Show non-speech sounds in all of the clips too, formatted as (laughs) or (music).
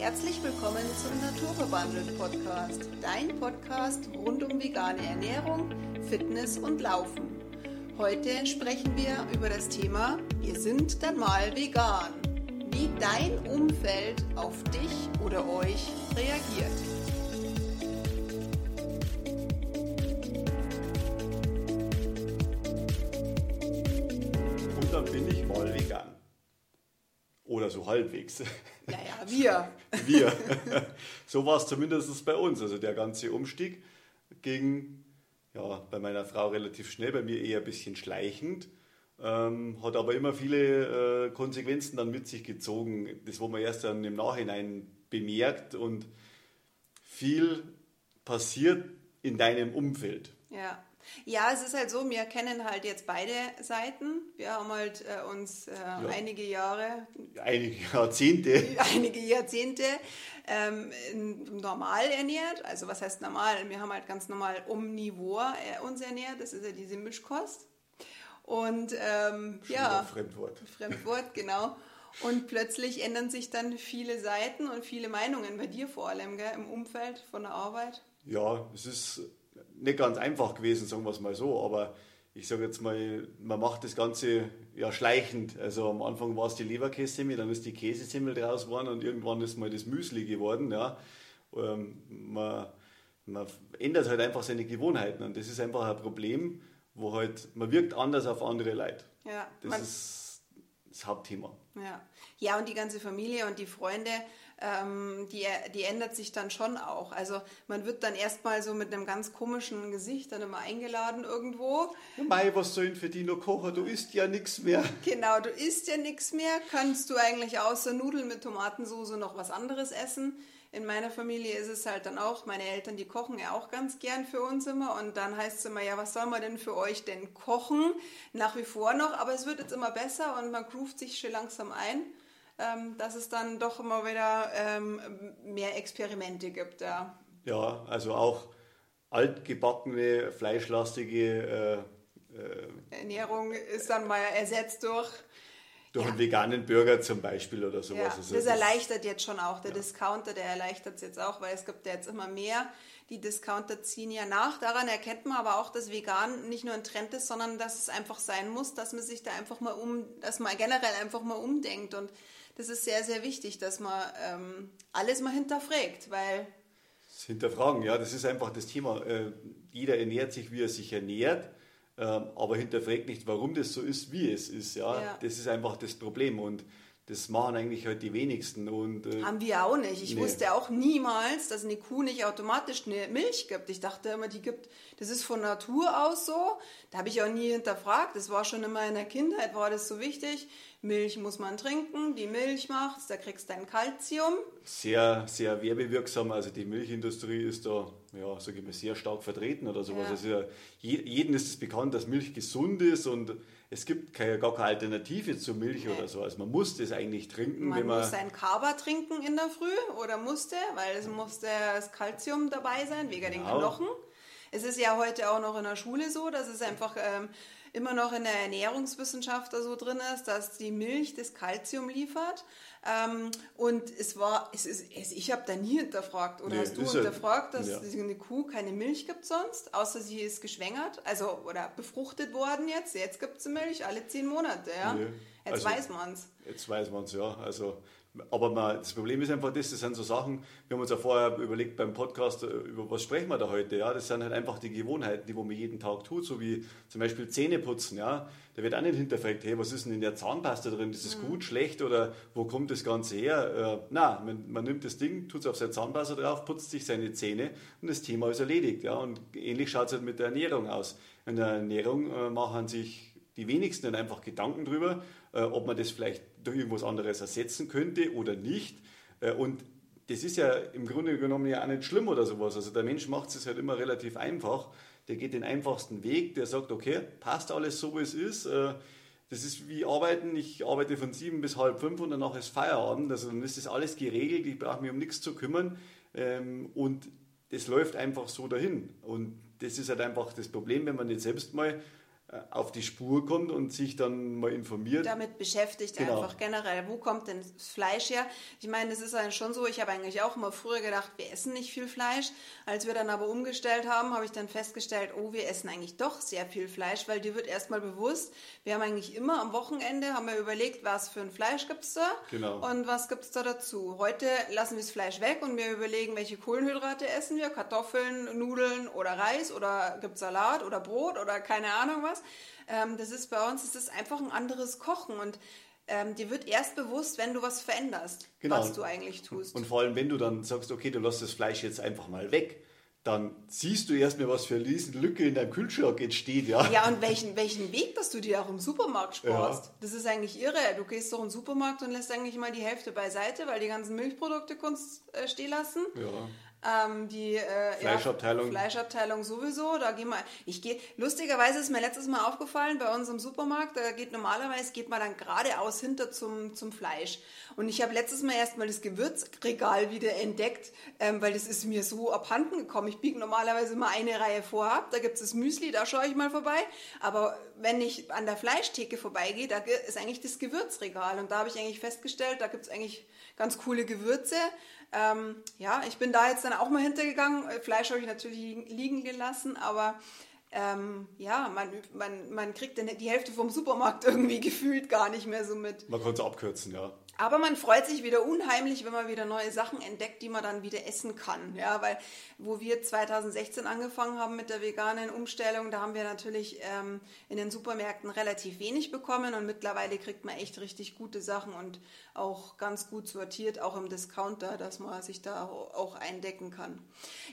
Herzlich willkommen zum Naturverwandelt Podcast, dein Podcast rund um vegane Ernährung, Fitness und Laufen. Heute sprechen wir über das Thema Wir sind dann mal vegan. Wie dein Umfeld auf dich oder euch reagiert. Und dann bin ich mal vegan. Oder so halbwegs. Wir. Wir. So war es zumindest bei uns. Also der ganze Umstieg ging ja, bei meiner Frau relativ schnell, bei mir eher ein bisschen schleichend. Ähm, hat aber immer viele äh, Konsequenzen dann mit sich gezogen, das wo man erst dann im Nachhinein bemerkt und viel passiert in deinem Umfeld. Ja. Ja, es ist halt so, wir kennen halt jetzt beide Seiten. Wir haben halt äh, uns äh, ja. einige Jahre, einige Jahrzehnte, (laughs) einige Jahrzehnte ähm, normal ernährt. Also was heißt normal? Wir haben halt ganz normal omnivor äh, uns ernährt. Das ist ja diese Mischkost. Und ähm, ja, Fremdwort. (laughs) Fremdwort, genau. Und plötzlich ändern sich dann viele Seiten und viele Meinungen bei dir vor allem, gell, im Umfeld von der Arbeit. Ja, es ist nicht ganz einfach gewesen, sagen wir es mal so, aber ich sage jetzt mal, man macht das Ganze ja schleichend. Also am Anfang war es die Leberkässemmel, dann ist die Käsesemmel draus geworden und irgendwann ist mal das Müsli geworden. Ja. Ähm, man, man ändert halt einfach seine Gewohnheiten und das ist einfach ein Problem, wo halt, man wirkt anders auf andere Leute. Ja, das ist das Hauptthema. Ja. ja, und die ganze Familie und die Freunde, ähm, die, die ändert sich dann schon auch. Also man wird dann erstmal so mit einem ganz komischen Gesicht dann immer eingeladen irgendwo. Mei, was soll denn für die noch kochen? Du isst ja nichts mehr. (laughs) Genau, du isst ja nichts mehr. Kannst du eigentlich außer Nudeln mit Tomatensauce noch was anderes essen? In meiner Familie ist es halt dann auch, meine Eltern, die kochen ja auch ganz gern für uns immer und dann heißt es immer, ja, was soll man denn für euch denn kochen? Nach wie vor noch, aber es wird jetzt immer besser und man groovt sich schon langsam ein, ähm, dass es dann doch immer wieder ähm, mehr Experimente gibt. Ja, ja also auch altgebackene, fleischlastige äh, äh, Ernährung ist dann mal ersetzt durch durch ja. einen veganen Burger zum Beispiel oder sowas. Ja, also das erleichtert jetzt schon auch. Der ja. Discounter, der erleichtert es jetzt auch, weil es gibt ja jetzt immer mehr. Die Discounter ziehen ja nach. Daran erkennt man aber auch, dass vegan nicht nur ein Trend ist, sondern dass es einfach sein muss, dass man sich da einfach mal um, dass man generell einfach mal umdenkt. Und das ist sehr, sehr wichtig, dass man ähm, alles mal hinterfragt, weil das Hinterfragen, ja, das ist einfach das Thema. Äh, jeder ernährt sich, wie er sich ernährt aber hinterfragt nicht, warum das so ist, wie es ist. Ja? ja. Das ist einfach das Problem und das machen eigentlich halt die wenigsten. Und, äh, Haben wir auch nicht. Ich nee. wusste auch niemals, dass eine Kuh nicht automatisch eine Milch gibt. Ich dachte immer, die gibt, das ist von Natur aus so. Da habe ich auch nie hinterfragt. Das war schon in der Kindheit, war das so wichtig. Milch muss man trinken, die Milch macht's, da kriegst du dein Kalzium. Sehr, sehr werbewirksam. Also die Milchindustrie ist da, ja, sage ich mal, sehr stark vertreten oder sowas. Ja. Also ja, jedem ist es bekannt, dass Milch gesund ist und es gibt keine, gar keine Alternative zur Milch nee. oder so. Also man muss das eigentlich trinken. Man, wenn man muss sein Kaba trinken in der Früh oder musste, weil es musste das Kalzium dabei sein, wegen genau. den Knochen. Es ist ja heute auch noch in der Schule so, dass es einfach ähm, immer noch in der Ernährungswissenschaft so drin ist, dass die Milch das Kalzium liefert. Ähm, und es war, es ist, ich habe da nie hinterfragt. Oder nee, hast du hinterfragt, dass ja. eine Kuh keine Milch gibt sonst, außer sie ist geschwängert, also oder befruchtet worden jetzt. Jetzt gibt es Milch alle zehn Monate. Ja? Nee. Jetzt also, weiß man es. Jetzt weiß man es, ja. Also aber man, das Problem ist einfach das, das sind so Sachen, wir haben uns ja vorher überlegt beim Podcast, äh, über was sprechen wir da heute, ja, das sind halt einfach die Gewohnheiten, die wo man jeden Tag tut, so wie zum Beispiel Zähne putzen, ja, da wird auch nicht hinterfragt, hey, was ist denn in der Zahnpasta drin, ist es mhm. gut, schlecht oder wo kommt das Ganze her? Äh, na, man, man, nimmt das Ding, tut es auf seine Zahnpasta drauf, putzt sich seine Zähne und das Thema ist erledigt, ja, und ähnlich schaut es halt mit der Ernährung aus. In der Ernährung äh, machen sich die wenigsten dann einfach Gedanken drüber, äh, ob man das vielleicht durch irgendwas anderes ersetzen könnte oder nicht. Äh, und das ist ja im Grunde genommen ja auch nicht schlimm oder sowas. Also der Mensch macht es halt immer relativ einfach. Der geht den einfachsten Weg, der sagt, okay, passt alles so, wie es ist. Äh, das ist wie Arbeiten. Ich arbeite von sieben bis halb fünf und danach ist Feierabend. Also dann ist das alles geregelt. Ich brauche mich um nichts zu kümmern. Ähm, und das läuft einfach so dahin. Und das ist halt einfach das Problem, wenn man nicht selbst mal auf die Spur kommt und sich dann mal informiert. Damit beschäftigt genau. einfach generell. Wo kommt denn das Fleisch her? Ich meine, es ist dann schon so, ich habe eigentlich auch immer früher gedacht, wir essen nicht viel Fleisch. Als wir dann aber umgestellt haben, habe ich dann festgestellt, oh, wir essen eigentlich doch sehr viel Fleisch, weil dir wird erstmal bewusst, wir haben eigentlich immer am Wochenende, haben wir überlegt, was für ein Fleisch gibt es da genau. und was gibt es da dazu. Heute lassen wir das Fleisch weg und wir überlegen, welche Kohlenhydrate essen wir, Kartoffeln, Nudeln oder Reis oder gibt es Salat oder Brot oder keine Ahnung was. Ähm, das ist bei uns, das ist einfach ein anderes Kochen und ähm, dir wird erst bewusst, wenn du was veränderst, genau. was du eigentlich tust. Und vor allem, wenn du dann sagst, okay, du lässt das Fleisch jetzt einfach mal weg, dann siehst du erstmal, was für eine Lücke in deinem Kühlschrank entsteht, ja. Ja, und welchen, welchen Weg, dass du dir auch im Supermarkt sparst. Ja. Das ist eigentlich irre. Du gehst doch den Supermarkt und lässt eigentlich mal die Hälfte beiseite, weil die ganzen Milchprodukte kannst äh, stehen lassen. Ja. Ähm, die äh, Fleischabteilung. Ja, Fleischabteilung sowieso. Da gehen wir. Ich gehe. Lustigerweise ist mir letztes Mal aufgefallen bei uns im Supermarkt. Da geht normalerweise geht man dann geradeaus hinter zum zum Fleisch. Und ich habe letztes Mal erstmal das Gewürzregal wieder entdeckt, ähm, weil das ist mir so abhanden gekommen. Ich biege normalerweise immer eine Reihe vorab. Da gibt es das Müsli, da schaue ich mal vorbei. Aber wenn ich an der Fleischtheke vorbeigehe, da ist eigentlich das Gewürzregal. Und da habe ich eigentlich festgestellt, da gibt es eigentlich ganz coole Gewürze. Ähm, ja, ich bin da jetzt dann auch mal hintergegangen. Äh, Fleisch habe ich natürlich liegen gelassen, aber ähm, ja, man, man, man kriegt die Hälfte vom Supermarkt (laughs) irgendwie gefühlt gar nicht mehr so mit. Man konnte es abkürzen, ja. Aber man freut sich wieder unheimlich, wenn man wieder neue Sachen entdeckt, die man dann wieder essen kann. Ja, weil wo wir 2016 angefangen haben mit der veganen Umstellung, da haben wir natürlich ähm, in den Supermärkten relativ wenig bekommen und mittlerweile kriegt man echt richtig gute Sachen und auch ganz gut sortiert, auch im Discounter, dass man sich da auch eindecken kann.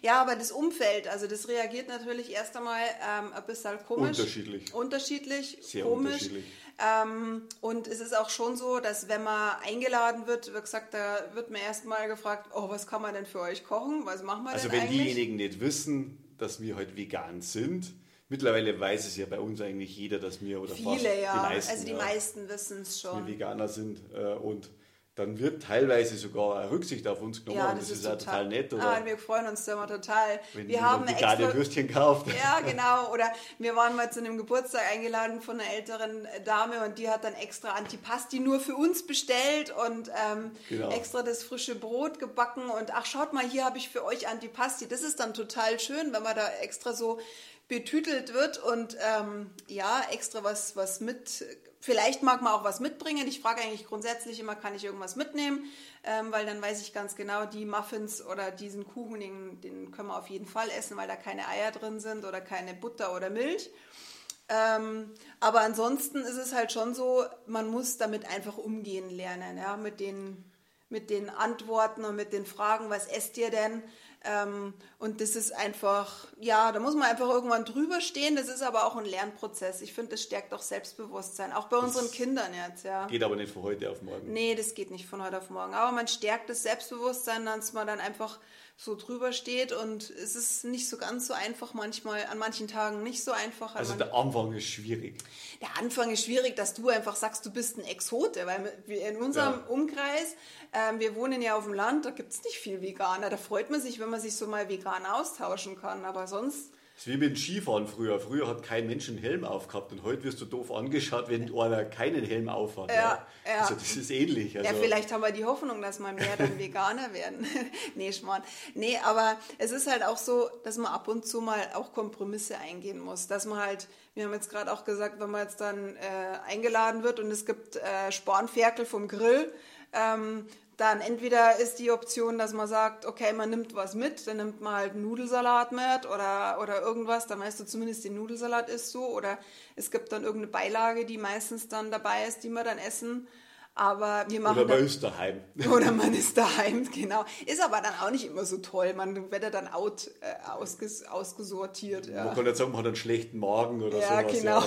Ja, aber das Umfeld, also das reagiert natürlich erst einmal ähm, ein bisschen komisch. Unterschiedlich. Unterschiedlich, Sehr komisch. Unterschiedlich ähm, und es ist auch schon so, dass wenn man eingeladen wird, wie gesagt, da wird man erstmal gefragt, oh, was kann man denn für euch kochen? Was machen wir also denn Also wenn diejenigen nicht wissen, dass wir heute vegan sind, Mittlerweile weiß es ja bei uns eigentlich jeder, dass wir oder Viele, fast ja. die meisten, also die ja, meisten wissen es schon. Wir Veganer sind äh, und dann wird teilweise sogar Rücksicht auf uns genommen. Ja, das, das ist, ist total, nett. Oder ah, wir freuen uns da immer total. Wenn wir haben extra Würstchen kauft. Ja, (laughs) genau. Oder wir waren mal zu einem Geburtstag eingeladen von einer älteren Dame und die hat dann extra Antipasti nur für uns bestellt und ähm, genau. extra das frische Brot gebacken und ach schaut mal, hier habe ich für euch Antipasti. Das ist dann total schön, wenn man da extra so betütelt wird und ähm, ja, extra was, was mit Vielleicht mag man auch was mitbringen. Ich frage eigentlich grundsätzlich immer, kann ich irgendwas mitnehmen? Ähm, weil dann weiß ich ganz genau, die Muffins oder diesen Kuchen, den, den, können wir auf jeden Fall essen, weil da keine Eier drin sind oder keine Butter oder Milch. Ähm, aber ansonsten ist es halt schon so, man muss damit einfach umgehen lernen, ja, mit den, mit den Antworten und mit den Fragen, was esst ihr denn? Ähm, und das ist einfach, ja, da muss man einfach irgendwann drüber stehen. Das ist aber auch ein Lernprozess. Ich finde, das stärkt auch Selbstbewusstsein, auch bei das unseren Kindern jetzt. Ja. Geht aber nicht von heute auf morgen. Nee, das geht nicht von heute auf morgen. Aber man stärkt das Selbstbewusstsein, dass man dann einfach so drüber steht und es ist nicht so ganz so einfach manchmal, an manchen Tagen nicht so einfach. Also der Anfang ist schwierig. Der Anfang ist schwierig, dass du einfach sagst, du bist ein Exote, weil wir in unserem ja. Umkreis, ähm, wir wohnen ja auf dem Land, da gibt es nicht viel Veganer. Da freut man sich, wenn man sich so mal vegan austauschen kann, aber sonst das ist wie mit dem Skifahren früher. Früher hat kein Mensch einen Helm aufgehabt und heute wirst du doof angeschaut, wenn einer keinen Helm aufhat. Ja, ja. Also das ist ähnlich. Also ja, vielleicht haben wir die Hoffnung, dass mal mehr dann Veganer werden. (laughs) nee, Schmarrn. Nee, aber es ist halt auch so, dass man ab und zu mal auch Kompromisse eingehen muss. Dass man halt, wir haben jetzt gerade auch gesagt, wenn man jetzt dann äh, eingeladen wird und es gibt äh, Spornferkel vom Grill, ähm, dann entweder ist die Option, dass man sagt, okay, man nimmt was mit, dann nimmt man halt Nudelsalat mit oder, oder irgendwas, dann weißt du zumindest, den Nudelsalat isst du oder es gibt dann irgendeine Beilage, die meistens dann dabei ist, die wir dann essen. Aber wir machen. Oder man ist daheim. (laughs) Oder man ist daheim, genau. Ist aber dann auch nicht immer so toll. Man wird ja dann out, äh, ausges, ausgesortiert. Ja. Man kann nicht sagen, man hat einen schlechten Magen oder ja, sowas. Genau.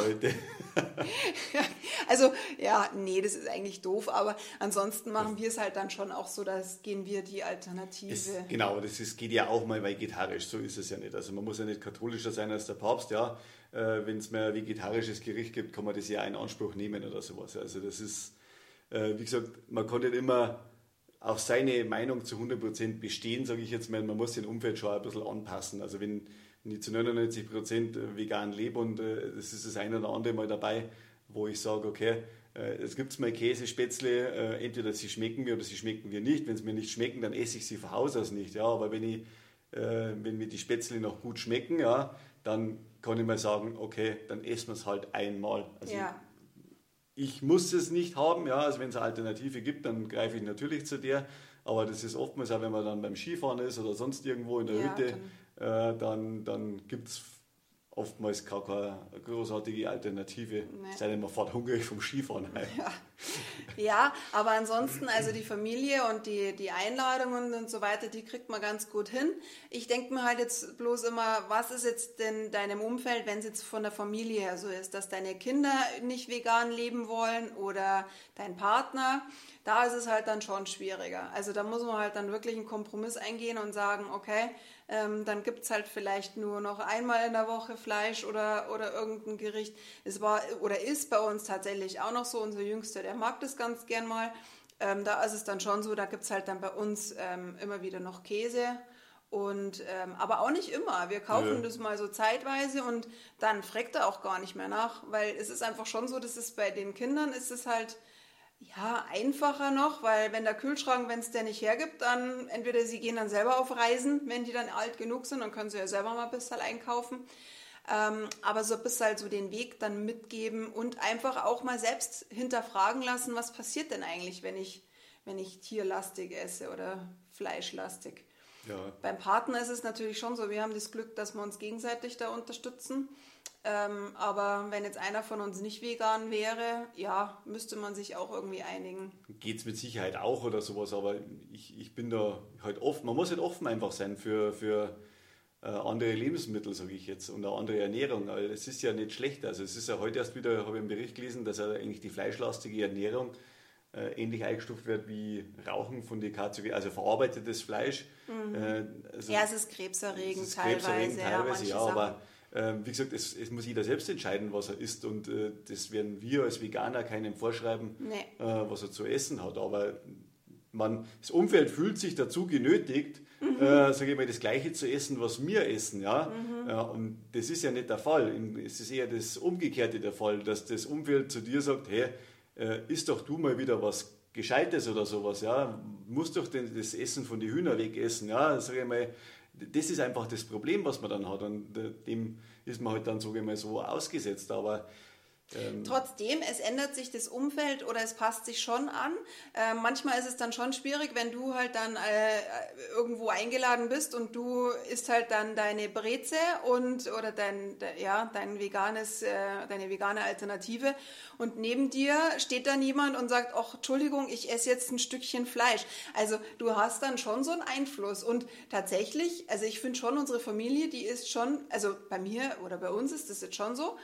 Ja, (laughs) also, ja, nee, das ist eigentlich doof. Aber ansonsten machen wir es halt dann schon auch so, dass gehen wir die Alternative. Es, genau, das ist, geht ja auch mal vegetarisch. So ist es ja nicht. Also, man muss ja nicht katholischer sein als der Papst, ja. Äh, Wenn es mehr ein vegetarisches Gericht gibt, kann man das ja in Anspruch nehmen oder sowas. Also, das ist äh, wie gesagt, man kann nicht immer auf seine Meinung zu 100% bestehen, sage ich jetzt mal. Man muss den Umfeld schon ein bisschen anpassen. Also wenn, ich zu 99 Prozent vegan lebe und äh, das ist das eine oder andere Mal dabei, wo ich sage, okay, äh, es gibt mal Käse, Spätzle, äh, entweder sie schmecken mir oder sie schmecken mir nicht. Wenn sie mir nicht schmecken, dann esse ich sie von Haus aus nicht. Ja, aber wenn, ich, äh, wenn mir die Spätzle noch gut schmecken, ja, dann kann ich mal sagen, okay, dann essen wir es halt einmal. Also ja. Ich muss es nicht haben, ja, also wenn es eine Alternative gibt, dann greife ich natürlich zu der. Aber das ist oftmals auch, wenn man dann beim Skifahren ist oder sonst irgendwo in der ja, Hütte, dann, äh, dann, dann gibt es oftmals gar keine großartige Alternative, nee. sei denn man fährt hungrig vom Skifahren heim. Ja. ja, aber ansonsten, also die Familie und die, die Einladungen und so weiter, die kriegt man ganz gut hin. Ich denke mir halt jetzt bloß immer, was ist jetzt denn deinem Umfeld, wenn es jetzt von der Familie her so ist, dass deine Kinder nicht vegan leben wollen oder dein Partner, da ist es halt dann schon schwieriger. Also da muss man halt dann wirklich einen Kompromiss eingehen und sagen, okay, ähm, dann gibt es halt vielleicht nur noch einmal in der Woche Fleisch oder, oder irgendein Gericht. Es war oder ist bei uns tatsächlich auch noch so, unser Jüngster, der mag das ganz gern mal. Ähm, da ist es dann schon so, da gibt es halt dann bei uns ähm, immer wieder noch Käse. Und ähm, aber auch nicht immer. Wir kaufen ja. das mal so zeitweise und dann fragt er auch gar nicht mehr nach, weil es ist einfach schon so, dass es bei den Kindern ist es halt ja, einfacher noch, weil wenn der Kühlschrank, wenn es der nicht hergibt, dann entweder sie gehen dann selber auf Reisen, wenn die dann alt genug sind, dann können sie ja selber mal ein bisschen einkaufen. Ähm, aber so ein bisschen halt so den Weg dann mitgeben und einfach auch mal selbst hinterfragen lassen, was passiert denn eigentlich, wenn ich, wenn ich tierlastig esse oder fleischlastig. Ja. Beim Partner ist es natürlich schon so, wir haben das Glück, dass wir uns gegenseitig da unterstützen. Ähm, aber wenn jetzt einer von uns nicht vegan wäre, ja, müsste man sich auch irgendwie einigen. Geht es mit Sicherheit auch oder sowas, aber ich, ich bin da halt offen. Man muss halt offen einfach sein für, für äh, andere Lebensmittel, sage ich jetzt, und eine andere Ernährung. Weil es ist ja nicht schlecht. Also es ist ja heute erst wieder, habe ich einen Bericht gelesen, dass ja eigentlich die fleischlastige Ernährung äh, ähnlich eingestuft wird wie Rauchen von DKZG, also verarbeitetes Fleisch. Mhm. Äh, also ja, es ist krebserregend es ist teilweise. Krebserregend, teilweise ja, ja aber wie gesagt, es, es, muss jeder selbst entscheiden, was er isst und äh, das werden wir als Veganer keinem vorschreiben, nee. äh, was er zu essen hat. Aber man, das Umfeld fühlt sich dazu genötigt, mhm. äh, sage ich mal, das Gleiche zu essen, was wir essen. Ja? Mhm. und das ist ja nicht der Fall. Es ist eher das Umgekehrte der Fall, dass das Umfeld zu dir sagt, hey, äh, isst doch du mal wieder was Gescheites oder sowas, ja, musst doch den, das Essen von den Hühner wegessen, ja, sage ich mal, das ist einfach das Problem, was man dann hat. Und äh, dem ist man halt dann, sage ich mal, so ausgesetzt, aber ähm Trotzdem, es ändert sich das Umfeld oder es passt sich schon an. Äh, manchmal ist es dann schon schwierig, wenn du halt dann äh, irgendwo eingeladen bist und du isst halt dann deine Breze und oder dein, de, ja, dein veganes, äh, deine vegane Alternative und neben dir steht dann jemand und sagt, ach, Entschuldigung, ich esse jetzt ein Stückchen Fleisch. Also du hast dann schon so einen Einfluss und tatsächlich, also ich finde schon, unsere Familie, die ist schon, also bei mir oder bei uns ist das jetzt schon so,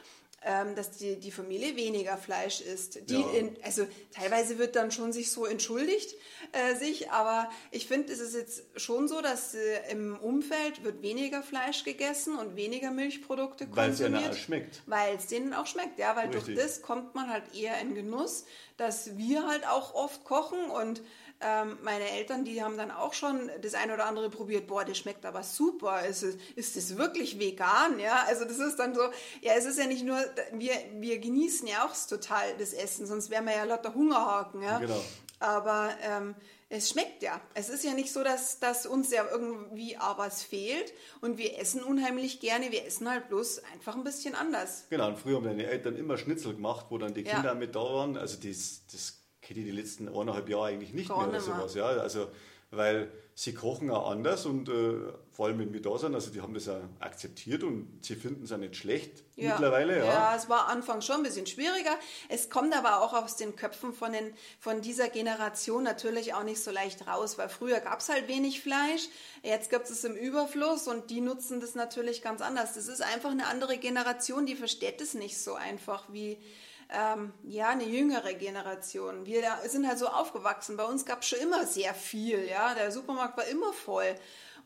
ähm, dass die, die Familie weniger Fleisch isst. Die ja. in, also teilweise wird dann schon sich so entschuldigt, äh, sich, aber ich finde, es ist jetzt schon so, dass äh, im Umfeld wird weniger Fleisch gegessen und weniger Milchprodukte konsumiert. Weil es denen auch schmeckt. Weil es denen auch schmeckt, ja, weil Richtig. durch das kommt man halt eher in Genuss, dass wir halt auch oft kochen und ähm, meine Eltern, die haben dann auch schon das eine oder andere probiert. Boah, das schmeckt aber super. Ist, es, ist das wirklich vegan? Ja, also das ist dann so, ja, es ist ja nicht nur, wir, wir genießen ja auch total das Essen, sonst wären wir ja lauter Hungerhaken. Ja? Genau. Aber ähm, es schmeckt ja. Es ist ja nicht so, dass, dass uns ja irgendwie aber es fehlt und wir essen unheimlich gerne. Wir essen halt bloß einfach ein bisschen anders. Genau, und früher haben deine Eltern immer Schnitzel gemacht, wo dann die Kinder ja. mit da waren. Also das, das kenne ich die letzten eineinhalb Jahre eigentlich nicht Gar mehr oder sowas. Ja, also, weil sie kochen auch anders und äh, vor allem wenn wir da sind, also die haben das ja akzeptiert und sie finden es ja nicht schlecht ja. mittlerweile. Ja. ja, es war anfangs schon ein bisschen schwieriger. Es kommt aber auch aus den Köpfen von, den, von dieser Generation natürlich auch nicht so leicht raus, weil früher gab es halt wenig Fleisch, jetzt gibt es im Überfluss und die nutzen das natürlich ganz anders. Das ist einfach eine andere Generation, die versteht es nicht so einfach wie ähm, ja, eine jüngere Generation. Wir sind halt so aufgewachsen. Bei uns gab es schon immer sehr viel. Ja? Der Supermarkt war immer voll.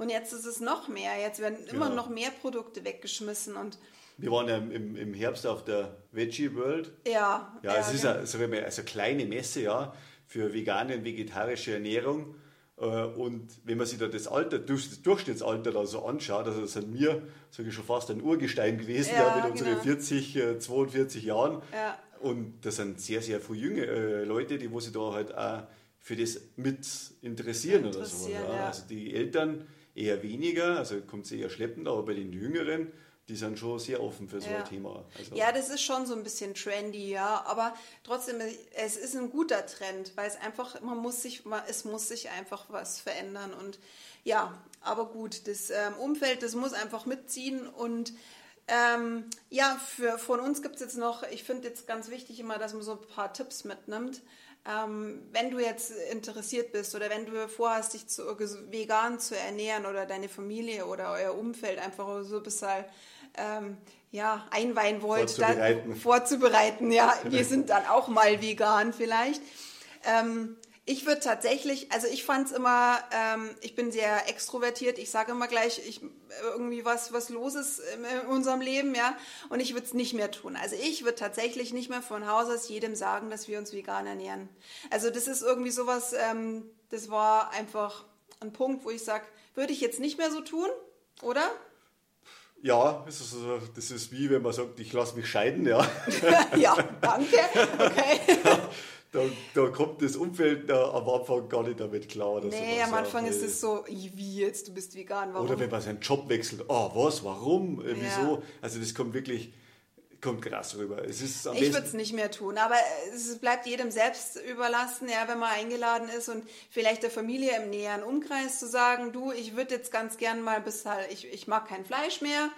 Und jetzt ist es noch mehr. Jetzt werden immer genau. noch mehr Produkte weggeschmissen. Und wir waren ja im, im Herbst auf der Veggie World. Ja. Ja, es ja, ist eine, also eine kleine Messe ja, für vegane und vegetarische Ernährung. Äh, und wenn man sich da das Alter, das Durchschnittsalter da so anschaut, also das sind wir, sage ich schon fast ein Urgestein gewesen, ja, ja mit unseren genau. 40, 42 Jahren. Ja. Und das sind sehr, sehr viele junge äh, Leute, die wo sich da halt auch für das mit interessieren, interessieren oder so. Ja. Also die Eltern eher weniger, also kommt es eher schleppend, aber bei den Jüngeren, die sind schon sehr offen für so ja. ein Thema. Also ja, das ist schon so ein bisschen trendy, ja, aber trotzdem, es ist ein guter Trend, weil es einfach, man muss sich, es muss sich einfach was verändern und ja, aber gut, das ähm, Umfeld, das muss einfach mitziehen und ähm, ja, für, von uns gibt es jetzt noch, ich finde jetzt ganz wichtig immer, dass man so ein paar Tipps mitnimmt. Ähm, wenn du jetzt interessiert bist oder wenn du vorhast, dich zu, vegan zu ernähren oder deine Familie oder euer Umfeld einfach so ein bisschen ähm, ja, einweihen wollt, vorzubereiten. Dann, vorzubereiten. Ja, (laughs) wir sind dann auch mal vegan vielleicht. Ähm, ich würde tatsächlich, also ich fand es immer, ähm, ich bin sehr extrovertiert, ich sage immer gleich, ich, irgendwie was, was los ist in unserem Leben, ja, und ich würde es nicht mehr tun. Also ich würde tatsächlich nicht mehr von Haus aus jedem sagen, dass wir uns vegan ernähren. Also das ist irgendwie sowas, ähm, das war einfach ein Punkt, wo ich sage, würde ich jetzt nicht mehr so tun, oder? Ja, das ist, das ist wie wenn man sagt, ich lasse mich scheiden, ja. (laughs) ja, danke. Okay. (laughs) da, da kommt das Umfeld da am Anfang gar nicht damit klar. Oder nee, am Anfang ja, ist es so, wie jetzt, du bist vegan, warum? Oder wenn man seinen Job wechselt, oh, was, warum, äh, wieso? Ja. Also das kommt wirklich, kommt krass rüber. Es ist ich würde es nicht mehr tun, aber es bleibt jedem selbst überlassen, ja, wenn man eingeladen ist und vielleicht der Familie im näheren Umkreis zu sagen, du, ich würde jetzt ganz gern mal bis halt, ich, ich mag kein Fleisch mehr,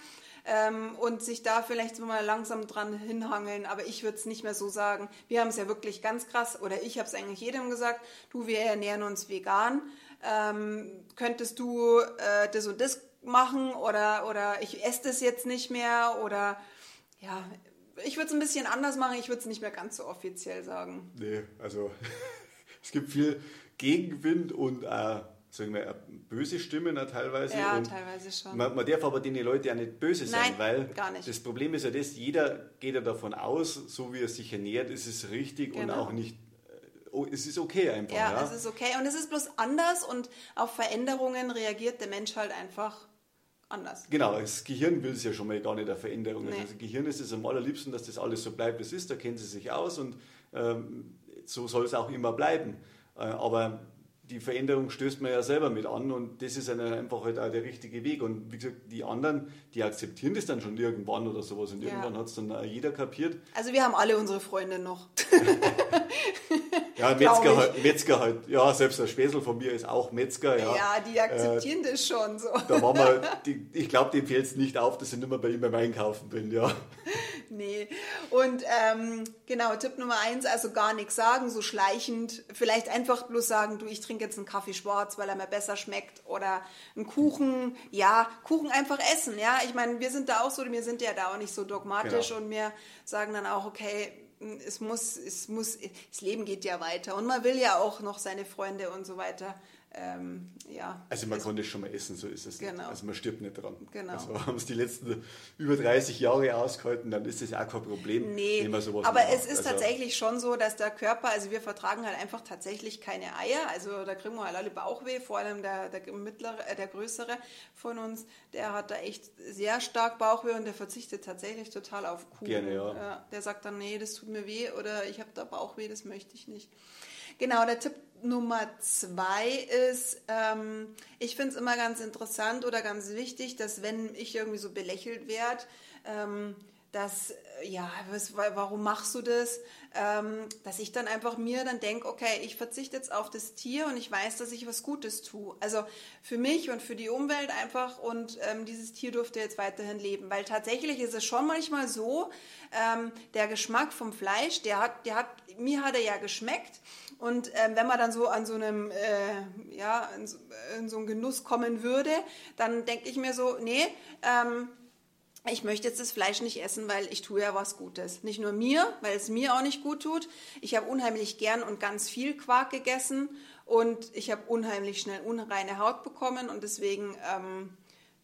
ähm, und sich da vielleicht so mal langsam dran hinhangeln. Aber ich würde es nicht mehr so sagen. Wir haben es ja wirklich ganz krass, oder ich habe es eigentlich jedem gesagt, du, wir ernähren uns vegan. Ähm, könntest du äh, das und das machen oder, oder ich esse das jetzt nicht mehr oder ja, ich würde es ein bisschen anders machen, ich würde es nicht mehr ganz so offiziell sagen. Nee, also (laughs) es gibt viel Gegenwind und äh, sagen wir, böse Stimmen auch teilweise. Ja, und teilweise schon. Man, man, darf aber den Leuten ja nicht böse sein, Nein, weil das Problem ist ja das, jeder geht ja davon aus, so wie er sich ernährt, ist es richtig genau. und auch nicht äh, oh, es ist okay einfach. Ja, ja, es ist okay und es ist bloß anders und auf Veränderungen reagiert der Mensch halt einfach anders. Genau, das Gehirn will es ja schon mal gar nicht der Veränderung. Nee. Also das Gehirn ist es am allerliebsten, dass das alles so bleibt, wie es ist, da kennen sie sich aus und ähm, so soll es auch immer bleiben. Äh, aber die Veränderung stößt man ja selber mit an und das ist einfach halt auch der richtige Weg. Und wie gesagt, die anderen, die akzeptieren das dann schon irgendwann oder sowas und ja. irgendwann hat es dann jeder kapiert. Also wir haben alle unsere Freunde noch. (laughs) ja, Metzger halt, Metzger halt. Ja, selbst der Späßel von mir ist auch Metzger. Ja, ja die akzeptieren äh, das schon so. Da waren wir, (laughs) die, ich glaube, dem fällt es nicht auf, dass ich nicht mehr bei ihm beim Einkaufen bin, ja. (laughs) nee. Und ähm, genau, Tipp Nummer eins, also gar nichts sagen, so schleichend. Vielleicht einfach bloß sagen, du, ich trinke jetzt einen Kaffee schwarz, weil er mir besser schmeckt. Oder einen Kuchen, ja, Kuchen einfach essen, ja. Ich meine, wir sind da auch so, wir sind ja da auch nicht so dogmatisch genau. und wir sagen dann auch, okay, es muss, es muss, das Leben geht ja weiter und man will ja auch noch seine Freunde und so weiter ähm, ja. Also man konnte schon mal essen, so ist es genau. nicht. Also man stirbt nicht dran. Genau. Also (laughs) haben es die letzten über 30 Jahre ausgehalten, dann ist das auch kein Problem. Nee, aber es ist also tatsächlich schon so, dass der Körper, also wir vertragen halt einfach tatsächlich keine Eier, also da kriegen wir halt alle Bauchweh, vor allem der, der mittlere, äh, der größere von uns, der hat da echt sehr stark Bauchweh und der verzichtet tatsächlich total auf Kuchen. Gerne, ja der sagt dann, nee, das tut mir weh oder ich habe da Bauchweh, das möchte ich nicht. Genau, der Tipp Nummer zwei ist, ähm, ich finde es immer ganz interessant oder ganz wichtig, dass wenn ich irgendwie so belächelt werde, ähm, dass, äh, ja, was, warum machst du das? Ähm, dass ich dann einfach mir dann denke, okay, ich verzichte jetzt auf das Tier und ich weiß, dass ich was Gutes tue. Also für mich und für die Umwelt einfach und ähm, dieses Tier durfte jetzt weiterhin leben. Weil tatsächlich ist es schon manchmal so, ähm, der Geschmack vom Fleisch, der hat, der hat, mir hat er ja geschmeckt. Und ähm, wenn man dann so an so einem, äh, ja, in so, in so einen Genuss kommen würde, dann denke ich mir so, nee, ähm, ich möchte jetzt das Fleisch nicht essen, weil ich tue ja was Gutes. Nicht nur mir, weil es mir auch nicht gut tut. Ich habe unheimlich gern und ganz viel Quark gegessen und ich habe unheimlich schnell unreine Haut bekommen und deswegen ähm,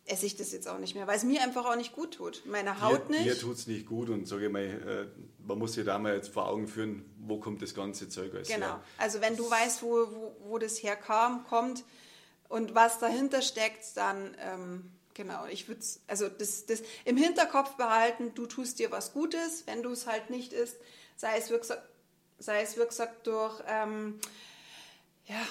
esse ich das jetzt auch nicht mehr, weil es mir einfach auch nicht gut tut. Meine Haut mir, nicht. Mir tut es nicht gut und sage ich mal, äh, man muss sich da mal jetzt vor Augen führen, wo kommt das ganze Zeug aus Genau. Her. Also wenn du weißt, wo, wo, wo das herkam, kommt und was dahinter steckt, dann ähm, genau, ich würde es, also das, das im Hinterkopf behalten, du tust dir was Gutes, wenn du es halt nicht isst, sei es wirksam, sei es wirksam durch, ähm, ja,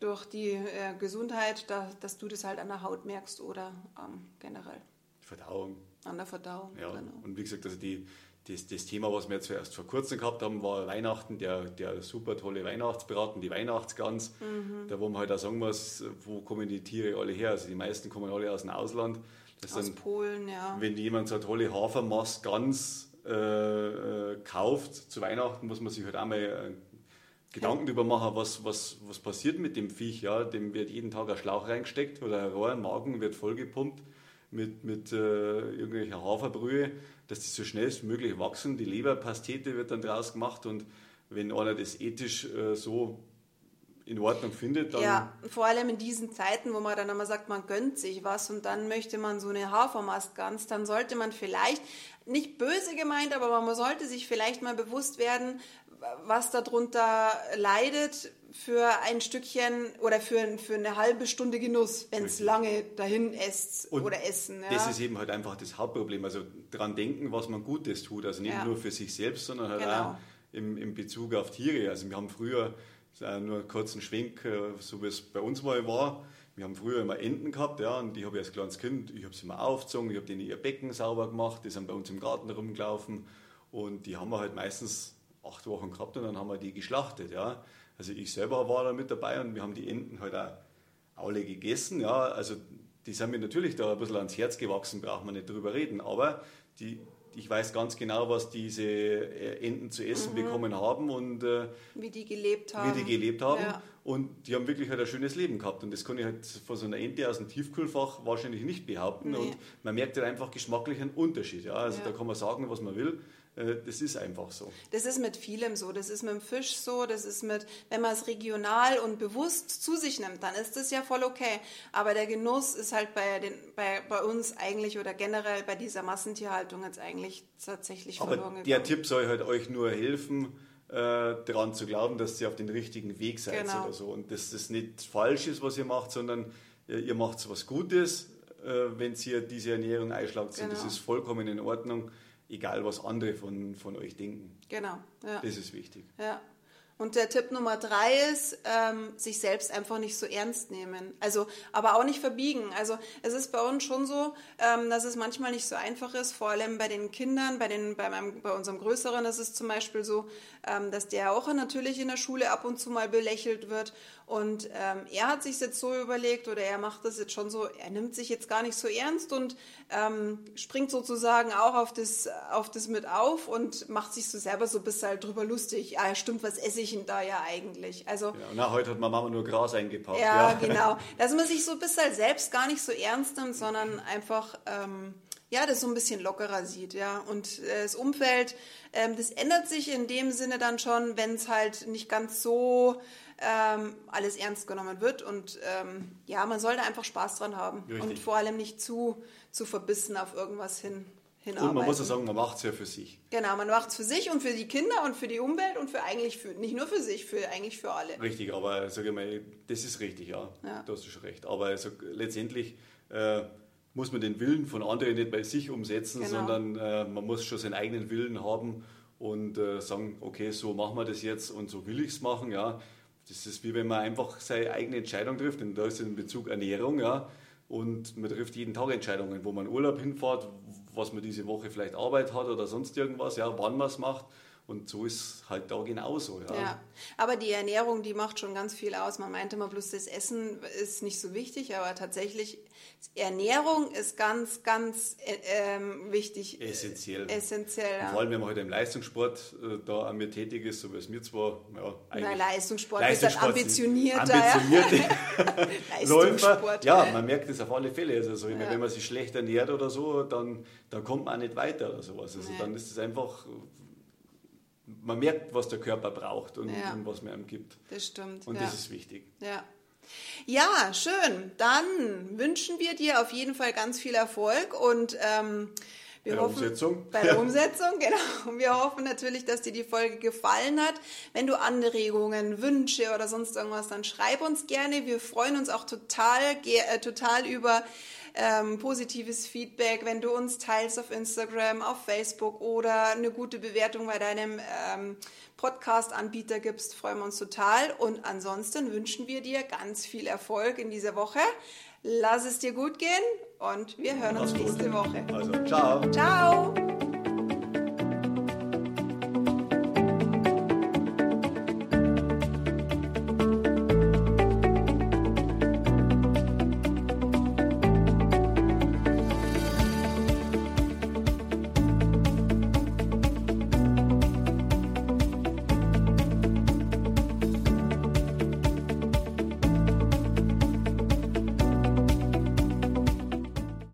durch die äh, Gesundheit, da, dass du das halt an der Haut merkst oder ähm, generell. Verdauung. An der Verdauung, ja. genau. Und wie gesagt, also die, das, das Thema, was wir zuerst vor kurzem gehabt haben, war Weihnachten, der, der super tolle Weihnachtsbraten, die Weihnachtsgans. Mhm. Da wo man halt auch sagen muss, wo kommen die Tiere alle her? Also die meisten kommen alle aus dem Ausland. Das aus sind, Polen, ja. Wenn jemand so eine tolle Hafermast-Gans äh, äh, kauft zu Weihnachten, muss man sich halt auch mal äh, Gedanken darüber machen, was, was, was passiert mit dem Viech. Ja? Dem wird jeden Tag ein Schlauch reingesteckt oder ein Rohr, ein Magen wird vollgepumpt mit, mit äh, irgendwelcher Haferbrühe, dass die so schnell wie möglich wachsen. Die Leberpastete wird dann draus gemacht und wenn einer das ethisch äh, so in Ordnung findet, dann. Ja, vor allem in diesen Zeiten, wo man dann immer sagt, man gönnt sich was und dann möchte man so eine Hafermastgans, dann sollte man vielleicht, nicht böse gemeint, aber man sollte sich vielleicht mal bewusst werden, was darunter leidet für ein Stückchen oder für, für eine halbe Stunde Genuss, wenn es lange dahin esst und oder essen. Ja. Das ist eben halt einfach das Hauptproblem. Also daran denken, was man Gutes tut. Also nicht ja. nur für sich selbst, sondern halt genau. auch im, im Bezug auf Tiere. Also wir haben früher, nur einen kurzen Schwenk, äh, so wie es bei uns mal war, wir haben früher immer Enten gehabt, ja, und die habe ich als kleines Kind, ich habe sie immer aufgezogen, ich habe denen ihr Becken sauber gemacht, die sind bei uns im Garten rumgelaufen und die haben wir halt meistens acht Wochen gehabt und dann haben wir die geschlachtet. Ja. Also ich selber war da mit dabei und wir haben die Enten halt auch alle gegessen. Ja. Also die sind mir natürlich da ein bisschen ans Herz gewachsen, braucht man nicht drüber reden. Aber die, ich weiß ganz genau, was diese äh, Enten zu essen mhm. bekommen haben und äh, wie die gelebt haben. Wie die gelebt haben. Ja. Und die haben wirklich halt ein schönes Leben gehabt. Und das kann ich halt von so einer Ente aus dem Tiefkühlfach wahrscheinlich nicht behaupten. Nee. Und man merkt halt einfach geschmacklich einen Unterschied. Ja. Also ja. da kann man sagen, was man will. Äh, das ist einfach so. Das ist mit vielem so. Das ist mit dem Fisch so. Das ist mit, wenn man es regional und bewusst zu sich nimmt, dann ist das ja voll okay. Aber der Genuss ist halt bei, den, bei, bei uns eigentlich oder generell bei dieser Massentierhaltung jetzt eigentlich tatsächlich Aber verloren gegangen. Der Tipp soll halt euch nur helfen, äh, daran zu glauben, dass ihr auf den richtigen Weg seid genau. oder so. Und dass das nicht falsch ist, was ihr macht, sondern ihr, ihr macht was Gutes, äh, wenn ihr diese Ernährung einschlagt. Genau. Das ist vollkommen in Ordnung egal was andere von, von euch denken. Genau. Ja. Das ist wichtig. Ja. Und der Tipp Nummer drei ist, ähm, sich selbst einfach nicht so ernst nehmen. Also, aber auch nicht verbiegen. Also, es ist bei uns schon so, ähm, dass es manchmal nicht so einfach ist, vor allem bei den Kindern, bei, den, bei, meinem, bei unserem Größeren ist es zum Beispiel so, ähm, dass der auch natürlich in der Schule ab und zu mal belächelt wird. Und ähm, er hat sich jetzt so überlegt oder er macht das jetzt schon so, er nimmt sich jetzt gar nicht so ernst und ähm, springt sozusagen auch auf das, auf das mit auf und macht sich so selber so ein bisschen halt drüber lustig. Ja, stimmt, was esse ich denn da ja eigentlich? Also, ja, na, heute hat Mama nur Gras eingepackt. Ja, ja. genau. (laughs) Dass man sich so ein bisschen halt selbst gar nicht so ernst nimmt, sondern einfach... Ähm, ja, das so ein bisschen lockerer sieht, ja. Und äh, das Umfeld, ähm, das ändert sich in dem Sinne dann schon, wenn es halt nicht ganz so ähm, alles ernst genommen wird. Und ähm, ja, man sollte einfach Spaß dran haben Richtig. und vor allem nicht zu, zu verbissen auf irgendwas hin. Hinarbeiten. Und man muss ja sagen, man macht es ja für sich. Genau, man macht es für sich und für die Kinder und für die Umwelt und für eigentlich für, nicht nur für sich, für eigentlich für alle. Richtig, aber sage ich mal, das ist richtig, ja. ja. Da hast du schon recht. Aber also, letztendlich äh, muss man den Willen von anderen nicht bei sich umsetzen, genau. sondern äh, man muss schon seinen eigenen Willen haben und äh, sagen, okay, so machen wir das jetzt und so will ich es machen, ja. Das ist wie wenn man einfach seine eigene Entscheidung trifft. Und da ist in Bezug Ernährung, ja. Und man trifft jeden Tag Entscheidungen, wo man Urlaub hinfährt, was man diese Woche vielleicht Arbeit hat oder sonst irgendwas, ja, wann man es macht. Und so ist halt da genauso. Ja. ja, aber die Ernährung, die macht schon ganz viel aus. Man meinte immer bloß, das Essen ist nicht so wichtig, aber tatsächlich, Ernährung ist ganz, ganz äh, ähm, wichtig. Essentiell. Essentiell, ja. Vor allem, wenn man heute halt im Leistungssport äh, da an mir tätig ist, so wie es mir zwar, ja, eigentlich. Nein, Leistungssport, Leistungssport ist halt ambitionierter. Ambitionierte ja. (laughs) (laughs) Läufer. Ja, man merkt das auf alle Fälle. Also, ja. wenn man sich schlecht ernährt oder so, dann, dann kommt man auch nicht weiter oder sowas. Also, dann ist es einfach man merkt, was der Körper braucht und, ja. und was man ihm gibt. Das stimmt. Und ja. das ist wichtig. Ja. Ja, schön. Dann wünschen wir dir auf jeden Fall ganz viel Erfolg und ähm, wir bei der hoffen, Umsetzung. Bei der Umsetzung, (laughs) genau. Wir hoffen natürlich, dass dir die Folge gefallen hat. Wenn du Anregungen, Wünsche oder sonst irgendwas, dann schreib uns gerne. Wir freuen uns auch total, äh, total über ähm, positives Feedback, wenn du uns teilst auf Instagram, auf Facebook oder eine gute Bewertung bei deinem ähm, Podcast-Anbieter gibst, freuen wir uns total. Und ansonsten wünschen wir dir ganz viel Erfolg in dieser Woche. Lass es dir gut gehen und wir hören uns Mach's gut. nächste Woche. Also, ciao. Ciao!